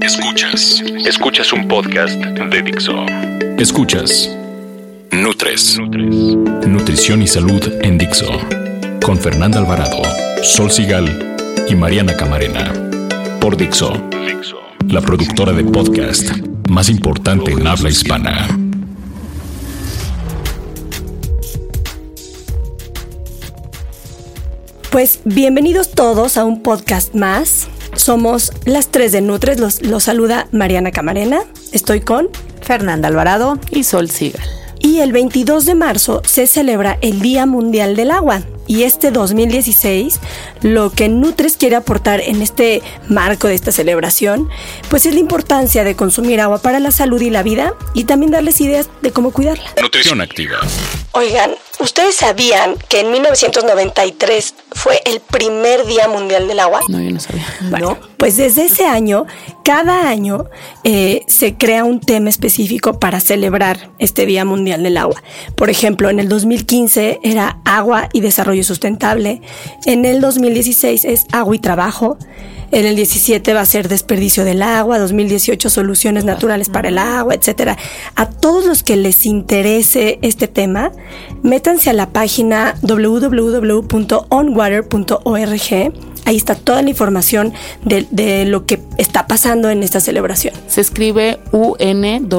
Escuchas. Escuchas un podcast de Dixo. Escuchas. Nutres. Nutrición y salud en Dixo. Con Fernanda Alvarado, Sol Sigal y Mariana Camarena. Por Dixo. La productora de podcast más importante en habla hispana. Pues bienvenidos todos a un podcast más. Somos las tres de Nutres. Los, los saluda Mariana Camarena. Estoy con Fernanda Alvarado y Sol Sigal. Y el 22 de marzo se celebra el Día Mundial del Agua. Y este 2016, lo que Nutres quiere aportar en este marco de esta celebración, pues es la importancia de consumir agua para la salud y la vida y también darles ideas de cómo cuidarla. Nutrición activa. Oigan, ¿ustedes sabían que en 1993 fue el primer Día Mundial del Agua? No, yo no sabía. Bueno, pues desde ese año, cada año eh, se crea un tema específico para celebrar este Día Mundial del Agua. Por ejemplo, en el 2015 era agua y desarrollo sustentable. En el 2016 es agua y trabajo. En el 17 va a ser desperdicio del agua, 2018 soluciones naturales para el agua, etcétera. A todos los que les interese este tema, métanse a la página www.onwater.org. Ahí está toda la información de, de, lo que está pasando en esta celebración. Se escribe U-N-W-A-T-E-R.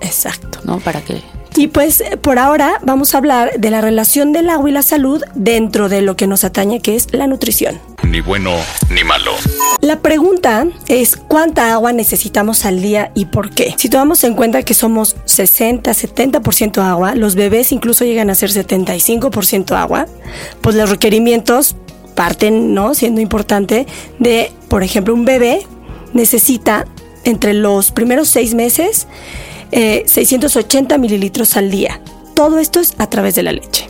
Exacto. ¿No? Para que y pues por ahora vamos a hablar de la relación del agua y la salud dentro de lo que nos atañe, que es la nutrición. Ni bueno ni malo. La pregunta es cuánta agua necesitamos al día y por qué. Si tomamos en cuenta que somos 60, 70% agua, los bebés incluso llegan a ser 75% agua, pues los requerimientos parten, ¿no? Siendo importante de, por ejemplo, un bebé necesita entre los primeros seis meses eh, 680 mililitros al día. Todo esto es a través de la leche.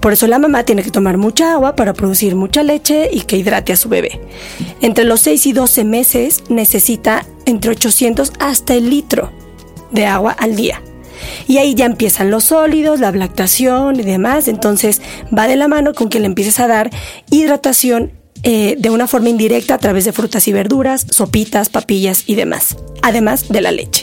Por eso la mamá tiene que tomar mucha agua para producir mucha leche y que hidrate a su bebé. Entre los 6 y 12 meses necesita entre 800 hasta el litro de agua al día. Y ahí ya empiezan los sólidos, la lactación y demás. Entonces va de la mano con que le empieces a dar hidratación eh, de una forma indirecta a través de frutas y verduras, sopitas, papillas y demás, además de la leche.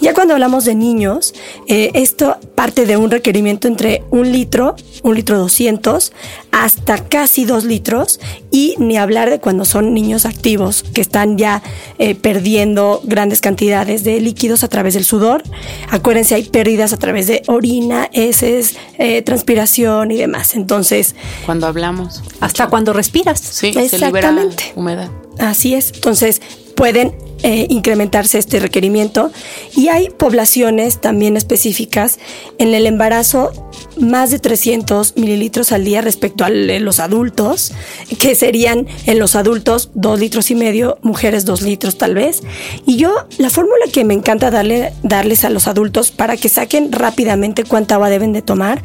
Ya cuando hablamos de niños, eh, esto parte de un requerimiento entre un litro, un litro 200, hasta casi dos litros, y ni hablar de cuando son niños activos que están ya eh, perdiendo grandes cantidades de líquidos a través del sudor. Acuérdense, hay pérdidas a través de orina, heces, eh, transpiración y demás. Entonces, cuando hablamos, hasta cuando respiras. Sí, se libera humedad. Así es. Entonces, pueden eh, incrementarse este requerimiento y hay poblaciones también específicas en el embarazo más de 300 mililitros al día respecto a los adultos, que serían en los adultos dos litros y medio, mujeres dos litros tal vez. Y yo, la fórmula que me encanta darle, darles a los adultos para que saquen rápidamente cuánta agua deben de tomar,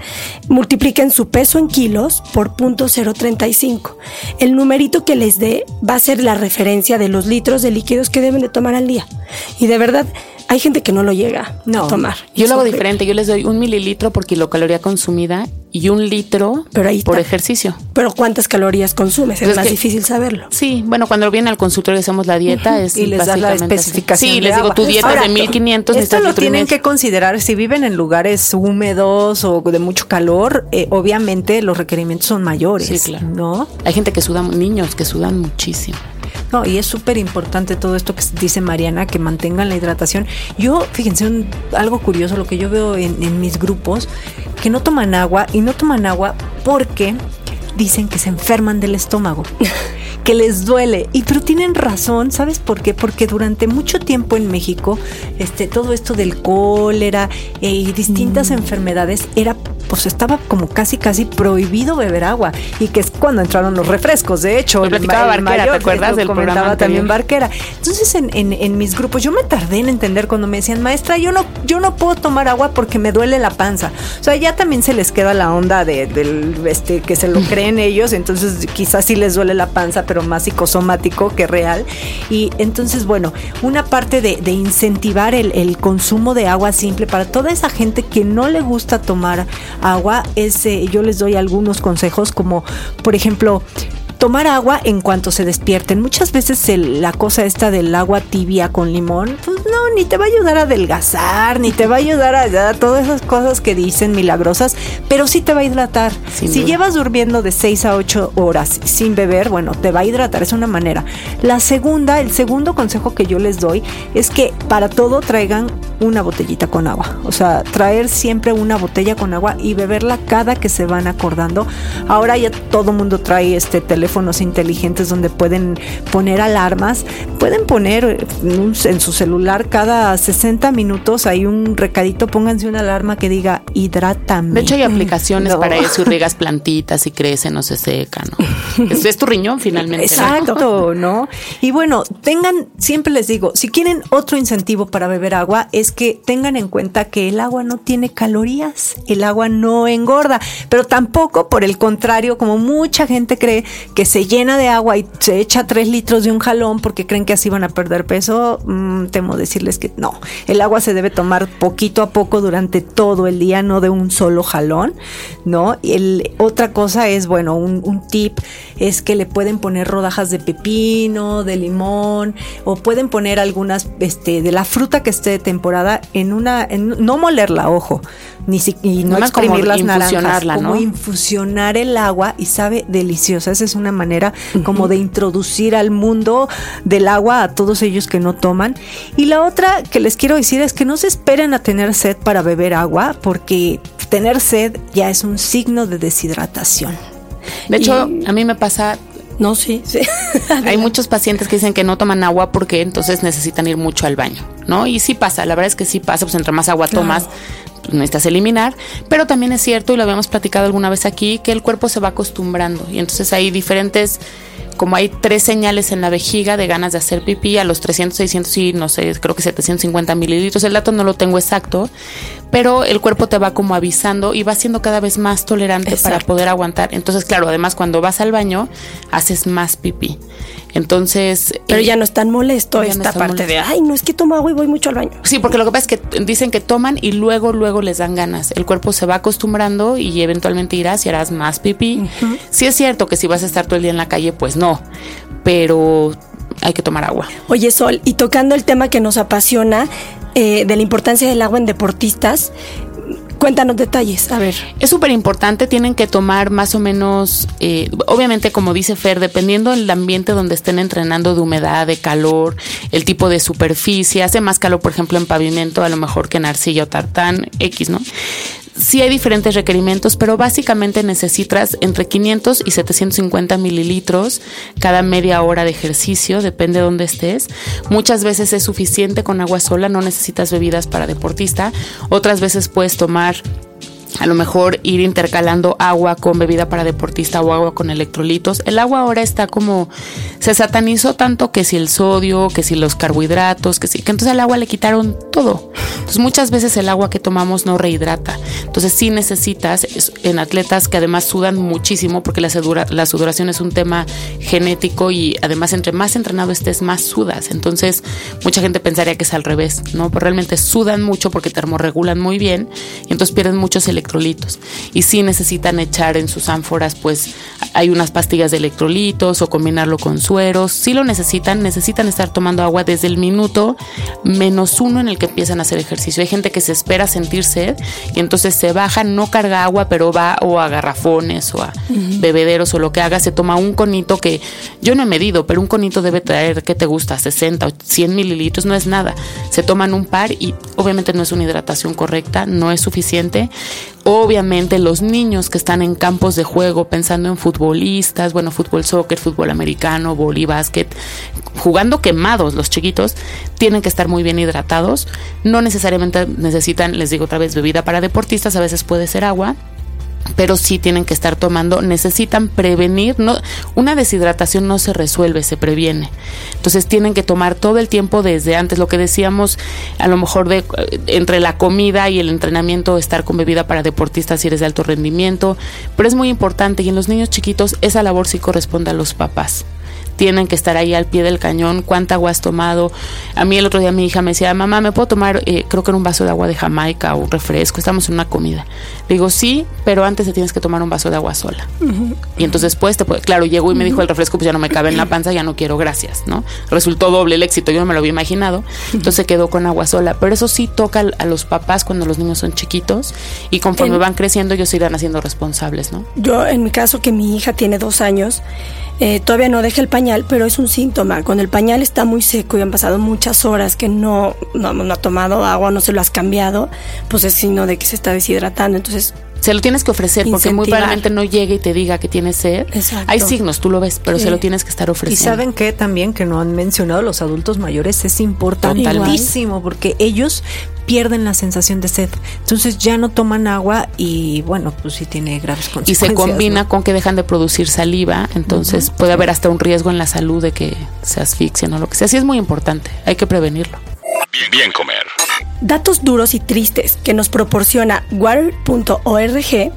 multipliquen su peso en kilos por punto 035. El numerito que les dé va a ser la referencia de los litros de líquidos que deben de tomar al día. Y de verdad, hay gente que no lo llega a tomar. Yo lo hago diferente. Yo les doy un mililitro por kilocaloría consumida y un litro por ejercicio. Pero ¿cuántas calorías consumes? Es, más difícil saberlo. Sí, bueno, cuando vienen al consultorio y hacemos la dieta es y les das la especificación. Sí, les digo, tu dieta es de 1500. Esto lo tienen que considerar si viven en lugares húmedos o de mucho calor. Eh, obviamente los requerimientos son mayores. Sí, claro. ¿no? Hay gente que suda, niños que sudan muchísimo. No, y es súper importante todo esto que dice Mariana, que mantengan la hidratación. Yo, fíjense, un, algo curioso, lo que yo veo en, en mis grupos, que no toman agua y no toman agua porque dicen que se enferman del estómago. que les duele. Y pero tienen razón, ¿sabes por qué? Porque durante mucho tiempo en México, este, todo esto del cólera eh, y distintas mm. enfermedades era pues estaba como casi, casi prohibido beber agua. Y que es cuando entraron los refrescos, de hecho. Lo platicaba Barquera, ¿te acuerdas del comentaba también Barquera. Entonces, en, en, mis grupos, yo me tardé en entender cuando me decían, maestra, yo no, yo no puedo tomar agua porque me duele la panza. O sea, ya también se les queda la onda de, del, este, que se lo creen ellos, entonces quizás sí les duele la panza, pero más psicosomático que real. Y entonces, bueno, una parte de, incentivar el, el, consumo de agua simple para toda esa gente que no le gusta tomar agua es, yo les doy algunos consejos como, por ejemplo, tomar agua en cuanto se despierten. Muchas veces la cosa esta del agua tibia con limón, pues no, ni te va a ayudar a adelgazar, ni te va a ayudar a, todas esas cosas que dicen milagrosas, pero sí te va a hidratar. si llevas durmiendo de 6 a 8 horas sin beber, bueno, te va a hidratar, es una manera. La segunda, el segundo consejo que yo les doy es que para todo traigan una botellita con agua. O sea, traer siempre una botella con agua y beberla cada que se van acordando. Ahora ya todo mundo trae este teléfono inteligentes donde pueden poner alarmas. Pueden poner en su celular cada 60 minutos hay un recadito, pónganse una alarma que diga hidrátame. De hecho hay aplicaciones para eso, riegas plantitas y crecen o se secan. ¿no? es, tu riñón finalmente. Exacto, ¿no? Y bueno, tengan, siempre les digo, si quieren otro incentivo para beber agua, es que tengan en cuenta que el agua no tiene calorías, el agua no engorda, pero tampoco, por el contrario, como mucha gente cree que se llena de agua y se echa tres litros de un jalón porque creen que así van a perder peso, mm, temo decirles que no. El agua se debe tomar poquito a poco durante todo el día, no de un solo jalón, ¿no? Y el, otra cosa es, bueno, un, tip es que le pueden poner rodajas de pepino, de limón, o pueden poner algunas, este, de la fruta que esté de temporada en una, no molerla, ojo, ni si, y no exprimir las naranjas, como infusionar el agua y sabe deliciosa. Esa es una manera como de introducir al mundo del agua a todos ellos que no toman. Y la otra que les quiero decir es que no se esperen a tener sed para beber agua, porque tener sed ya es un signo de deshidratación. De hecho, a mí me pasa no, sí, sí. Hay muchos pacientes que dicen que no toman agua porque entonces necesitan ir mucho al baño, ¿no? Y sí pasa, la verdad es que sí pasa, pues entre más agua tomas, necesitas eliminar, pero también es cierto, y lo habíamos platicado alguna vez aquí, que el cuerpo se va acostumbrando y entonces hay diferentes como hay tres señales en la vejiga de ganas de hacer pipí a los 300, 600 y no sé, creo que 750 mililitros. El dato no lo tengo exacto, pero el cuerpo te va como avisando y va siendo cada vez más tolerante para poder aguantar. Entonces, claro, además cuando vas al baño, haces más pipí. Entonces. Pero ya no es tan molesto esta parte de, ay, no es que tomo agua y voy mucho al baño. Sí, porque lo que pasa es que dicen que toman y luego, luego les dan ganas. El cuerpo se va acostumbrando y eventualmente irás y harás más pipí. Sí es cierto que si vas a estar todo el día en la calle, pues no. Pero hay que tomar agua. Oye, Sol, y tocando el tema que nos apasiona, eh, de la importancia del agua en deportistas, Cuéntanos detalles, a ver. Es súper importante, tienen que tomar más o menos, eh, obviamente como dice Fer, dependiendo del ambiente donde estén entrenando, de humedad, de calor, el tipo de superficie, hace más calor, por ejemplo, en pavimento, a lo mejor que en arcilla o tartán, X, ¿no? Sí hay diferentes requerimientos, pero básicamente necesitas entre 500 y 750 mililitros cada media hora de ejercicio, depende de dónde estés. Muchas veces es suficiente con agua sola, no necesitas bebidas para deportista. Otras veces puedes tomar a lo mejor ir intercalando agua con bebida para deportista o agua con electrolitos. El agua ahora está como se satanizó tanto que si el sodio, que si los carbohidratos, que si que entonces al agua le quitaron todo. Entonces muchas veces el agua que tomamos no rehidrata. Entonces sí necesitas en atletas que además sudan muchísimo porque la, la sudoración es un tema genético y además entre más entrenado estés más sudas. Entonces mucha gente pensaría que es al revés, ¿no? Pero realmente sudan mucho porque termorregulan muy bien y entonces pierden muchos electrolitos electrolitos. Y si necesitan echar en sus ánforas, pues hay unas pastillas de electrolitos o combinarlo con sueros. Si lo necesitan, necesitan estar tomando agua desde el minuto menos uno en el que empiezan a hacer ejercicio. Hay gente que se espera sentir sed y entonces se baja, no carga agua, pero va o a garrafones o a bebederos o lo que haga, se toma un conito que yo no he medido, pero un conito debe traer, ¿qué te gusta? 60 o 100 mililitros, no es nada. Se toman un par y obviamente no es una hidratación correcta, no es suficiente. Obviamente los niños que están en campos de juego pensando en futbolistas, bueno, fútbol, soccer, fútbol americano, boli, básquet, jugando quemados los chiquitos, tienen que estar muy bien hidratados. No necesariamente necesitan, les digo otra vez, bebida para deportistas, a veces puede ser agua pero sí tienen que estar tomando, necesitan prevenir, no, una deshidratación no se resuelve, se previene. Entonces tienen que tomar todo el tiempo desde antes, lo que decíamos, a lo mejor de entre la comida y el entrenamiento, estar con bebida para deportistas si eres de alto rendimiento, pero es muy importante y en los niños chiquitos esa labor sí corresponde a los papás tienen que estar ahí al pie del cañón, cuánta agua has tomado. A mí el otro día mi hija me decía, mamá, ¿me puedo tomar, eh, creo que en un vaso de agua de Jamaica o un refresco? Estamos en una comida. Le digo, sí, pero antes te tienes que tomar un vaso de agua sola. Y entonces después, te puede, claro, llegó y me dijo el refresco, pues ya no me cabe en la panza, ya no quiero, gracias, ¿no? Resultó doble el éxito, yo no me lo había imaginado. Entonces quedó con agua sola. Pero eso sí toca a los papás cuando los niños son chiquitos y conforme van creciendo ellos se irán haciendo responsables, ¿no? Yo, en mi caso, que mi hija tiene dos años, eh, todavía no deja el pañal, pero es un síntoma. Cuando el pañal está muy seco y han pasado muchas horas que no, no, ha tomado agua, no se lo has cambiado, pues es signo de que se está deshidratando. Entonces, se lo tienes que ofrecer porque muy probablemente no llegue y te diga que tiene sed. Hay signos, tú lo ves, pero se lo tienes que estar ofreciendo. Y saben que también que no han mencionado los adultos mayores es importantísimo porque ellos pierden la sensación de sed. Entonces ya no toman agua y bueno, pues sí tiene graves consecuencias. Y se combina con que dejan de producir saliva, entonces puede haber hasta un riesgo en la salud de que se asfixien o lo que sea. Así es muy importante, hay que prevenirlo. Bien, bien comer. Datos duros y tristes que nos proporciona water.org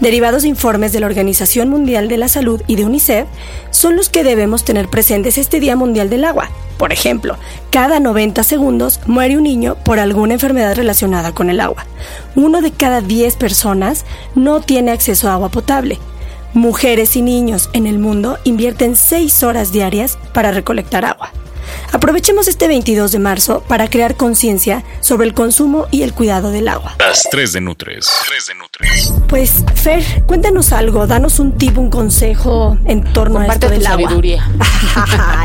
derivados de informes de la Organización Mundial de la Salud y de UNICEF, son los que debemos tener presentes este Día Mundial del Agua. Por ejemplo, cada 90 segundos muere un niño por alguna enfermedad relacionada con el agua. Uno de cada 10 personas no tiene acceso a agua potable. Mujeres y niños en el mundo invierten 6 horas diarias para recolectar agua. Aprovechemos este 22 de marzo para crear conciencia sobre el consumo y el cuidado del agua. Las 3 de Nutres. 3 de Nutres. Pues, Fer, cuéntanos algo, danos un tip, un consejo en torno a esto del agua. sabiduría.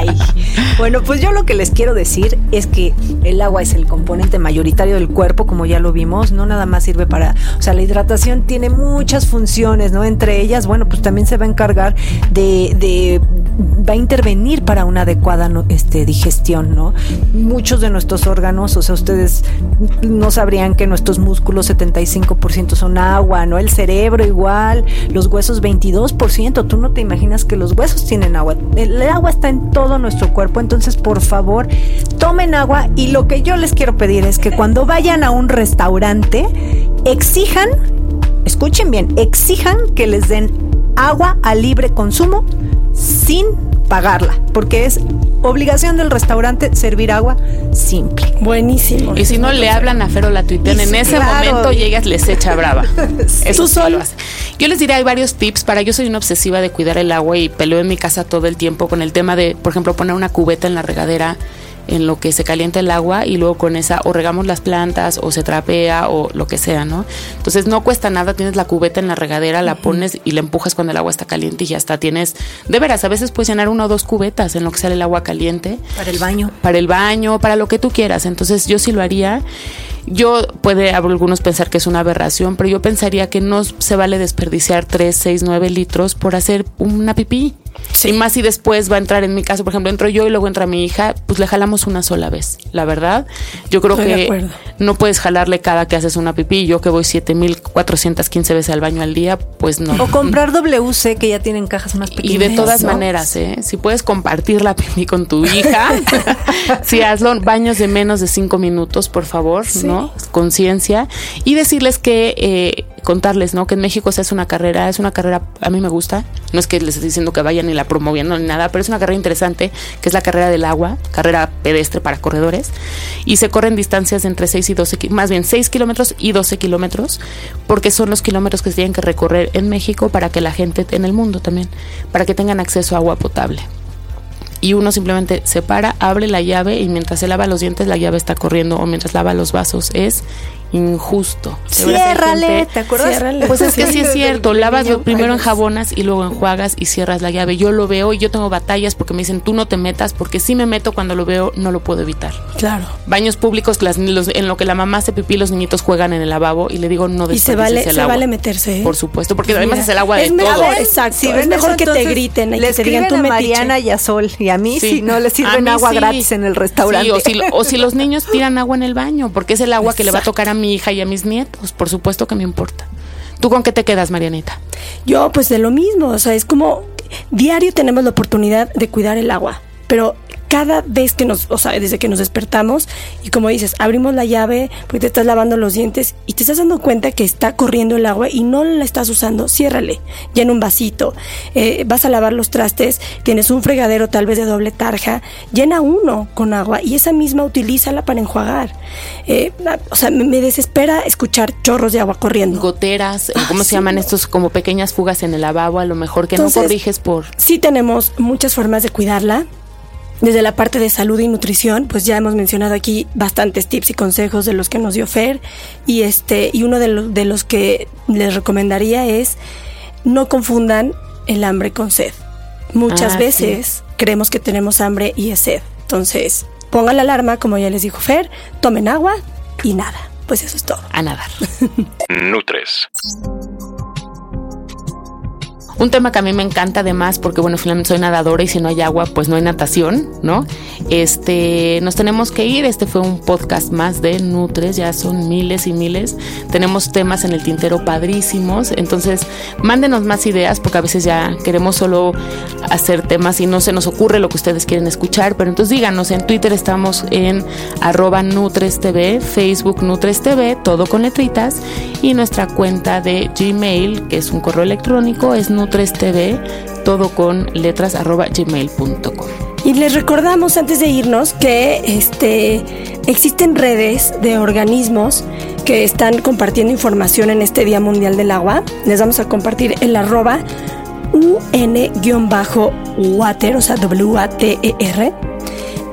bueno, pues yo lo que les quiero decir es que el agua es el componente mayoritario del cuerpo, como ya lo vimos, no nada más sirve para, o sea, la hidratación tiene muchas funciones, ¿no? Entre ellas, bueno, pues también se va a encargar de, de va a intervenir para una adecuada este, digestión, ¿no? Muchos de nuestros órganos, o sea, ustedes no sabrían que nuestros músculos 75% son agua, ¿no? El cerebro igual, los huesos 22%, tú no te imaginas que los huesos tienen agua. El agua está en todo nuestro cuerpo, entonces por favor, tomen agua y lo que yo les quiero pedir es que cuando vayan a un restaurante, exijan, escuchen bien, exijan que les den agua a libre consumo sin pagarla, porque es obligación del restaurante servir agua simple. Buenísimo. Y si no le hablan a Fero la tuitean, en ese momento llegas, les echa brava. Eso solo. Yo les diré, hay varios tips para, yo soy una obsesiva de cuidar el agua y peleo en mi casa todo el tiempo con el tema de, por ejemplo, poner una cubeta en la regadera en lo que se calienta el agua y luego con esa o regamos las plantas o se trapea o lo que sea, ¿no? Entonces no cuesta nada, tienes la cubeta en la regadera, la pones y la empujas cuando el agua está caliente y ya está, tienes, de veras, a veces puedes llenar una o dos cubetas en lo que sale el agua caliente. Para el baño. Para el baño, para lo que tú quieras. Entonces yo sí lo haría. Yo puede algunos pensar que es una aberración, pero yo pensaría que no se vale desperdiciar 3, 6, 9 litros por hacer una pipí. Y más si después va a entrar, en mi caso, por ejemplo, entro yo y luego entra mi hija, pues le jalamos una sola vez, la verdad. Yo creo que no puedes jalarle cada que haces una pipí. Yo que voy 7415 veces al baño al día, pues no. O comprar WC que ya tienen cajas más pequeñas. Y de todas maneras, ¿eh? si puedes compartir la pipí con tu hija, si hazlo baños de menos de 5 minutos, por favor, ¿no? Conciencia. Y decirles que eh, contarles, ¿no? Que en México se hace una carrera, es una carrera, a mí me gusta, no es que les esté diciendo que vayan ni la promoviendo ni nada, pero es una carrera interesante, que es la carrera del agua, carrera pedestre para corredores, y se corren distancias entre 6 y 12, más bien 6 kilómetros y 12 kilómetros, porque son los kilómetros que se tienen que recorrer en México para que la gente, en el mundo también, para que tengan acceso a agua potable. Y uno simplemente se para, abre la llave y mientras se lava los dientes la llave está corriendo o mientras lava los vasos es injusto. Ciérrale, ¿te acuerdas? Pues es que sí es cierto, lavas primero en jabonas y luego enjuagas y cierras la llave. Yo lo veo y yo tengo batallas porque me dicen, tú no te metas, porque si me meto cuando lo veo, no lo puedo evitar. Claro. Baños públicos, en lo que la mamá hace pipí, los niñitos juegan en el lavabo y le digo, no Y se vale, se vale meterse. ¿eh? Por supuesto, porque además es el agua de todo. exacto, es mejor que te griten y les que te digan tú a Mariana y a Sol y a mí si no les sirven agua gratis en el restaurante. o, si, o si los niños tiran agua en el baño, porque es el agua que le va a tocar a mi hija y a mis nietos, por supuesto que me importa. ¿Tú con qué te quedas, Marianita? Yo, pues de lo mismo, o sea, es como diario tenemos la oportunidad de cuidar el agua, pero cada vez que nos, o sea, desde que nos despertamos y como dices, abrimos la llave porque te estás lavando los dientes y te estás dando cuenta que está corriendo el agua y no la estás usando, ciérrale, llena un vasito, eh, vas a lavar los trastes, tienes un fregadero tal vez de doble tarja, llena uno con agua y esa misma utilízala para enjuagar. Eh, o sea, me, desespera escuchar chorros de agua corriendo. Goteras, eh, ¿cómo se llaman estos como pequeñas fugas en el lavabo? A lo mejor que no corriges por... Sí tenemos muchas formas de cuidarla. Desde la parte de salud y nutrición, pues ya hemos mencionado aquí bastantes tips y consejos de los que nos dio Fer. Y, este, y uno de, los, de los que les recomendaría es no confundan el hambre con sed. Muchas ah, veces creemos que tenemos hambre y es sed. Entonces, pongan la alarma, como ya les dijo Fer, tomen agua y nada. Pues eso es todo. A nadar. Nutres. Un tema que a mí me encanta además, porque bueno, finalmente soy nadadora y si no hay agua, pues no hay natación, ¿no? Este, nos tenemos que ir. Este fue un podcast más de Nutres, ya son miles y miles. Tenemos temas en el tintero padrísimos. Entonces, mándenos más ideas, porque a veces ya queremos solo hacer temas y no se nos ocurre lo que ustedes quieren escuchar. Pero entonces díganos, en Twitter estamos en arroba Nutres TV, Facebook Nutres TV, todo con letritas, y nuestra cuenta de Gmail, que es un correo electrónico, es nutres 3TV, todo con letras arroba gmail.com. Y les recordamos antes de irnos que este, existen redes de organismos que están compartiendo información en este Día Mundial del Agua. Les vamos a compartir el arroba UN-water, o sea, W-A-T-E-R.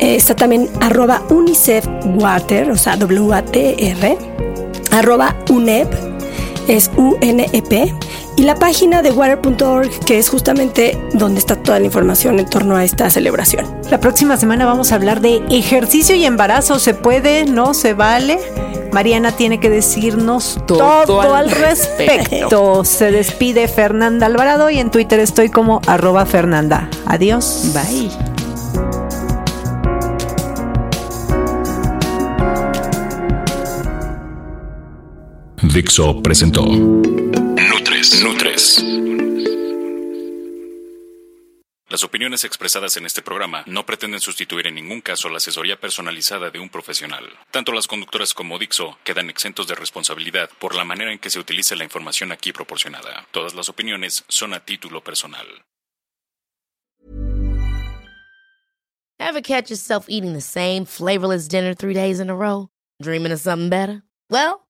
Eh, está también arroba UNICEF Water, o sea, W-A-T-E-R. Arroba UNEP, es U-N-E-P y la página de water.org, que es justamente donde está toda la información en torno a esta celebración. La próxima semana vamos a hablar de ejercicio y embarazo. ¿Se puede? ¿No se vale? Mariana tiene que decirnos todo, al, respecto. Se despide Fernanda Alvarado y en Twitter estoy como arroba Fernanda. Adiós. Bye. Dixo presentó Nutres. Las opiniones expresadas en este programa no pretenden sustituir en ningún caso la asesoría personalizada de un profesional. Tanto las conductoras como Dixo quedan exentos de responsabilidad por la manera en que se utilice la información aquí proporcionada. Todas las opiniones son a título personal. Ever catch yourself eating the same flavorless dinner three days in a row? Dreaming of something better? Well,